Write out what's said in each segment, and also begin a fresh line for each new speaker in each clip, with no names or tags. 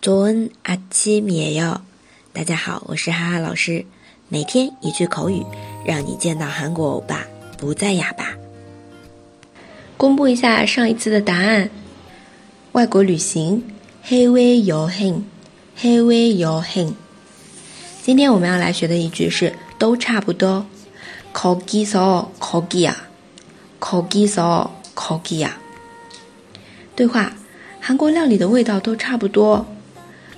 조은아침이에 요。 大家好，我是哈哈老师。每天一句口语，让你见到韩国欧巴不再哑巴。公布一下上一次的答案：外国旅行，해외여 행， 해외여 행。 今天我们要来学的一句是都差不多。거기서거기 야， 거기서거기 야。 对话：韩国料理的味道都差不多。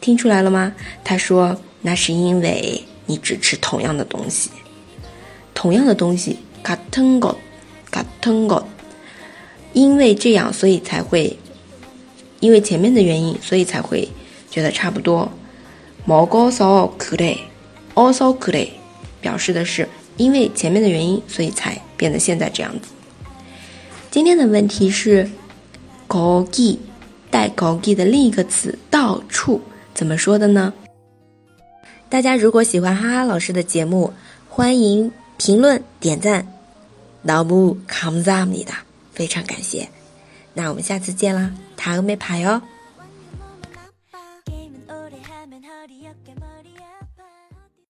听出来了吗？他说那是因为你只吃同样的东西，同样的东西，katungod katengo 因为这样，所以才会，因为前面的原因，所以才会觉得差不多。mogosokure also 表示的是因为前面的原因，所以才变得现在这样子。今天的问题是高気带高気的另一个词，到处。怎么说的呢？大家如果喜欢哈哈老师的节目，欢迎评论点赞，脑补 comes up 你的，非常感谢。那我们下次见啦，塔欧梅拍哟。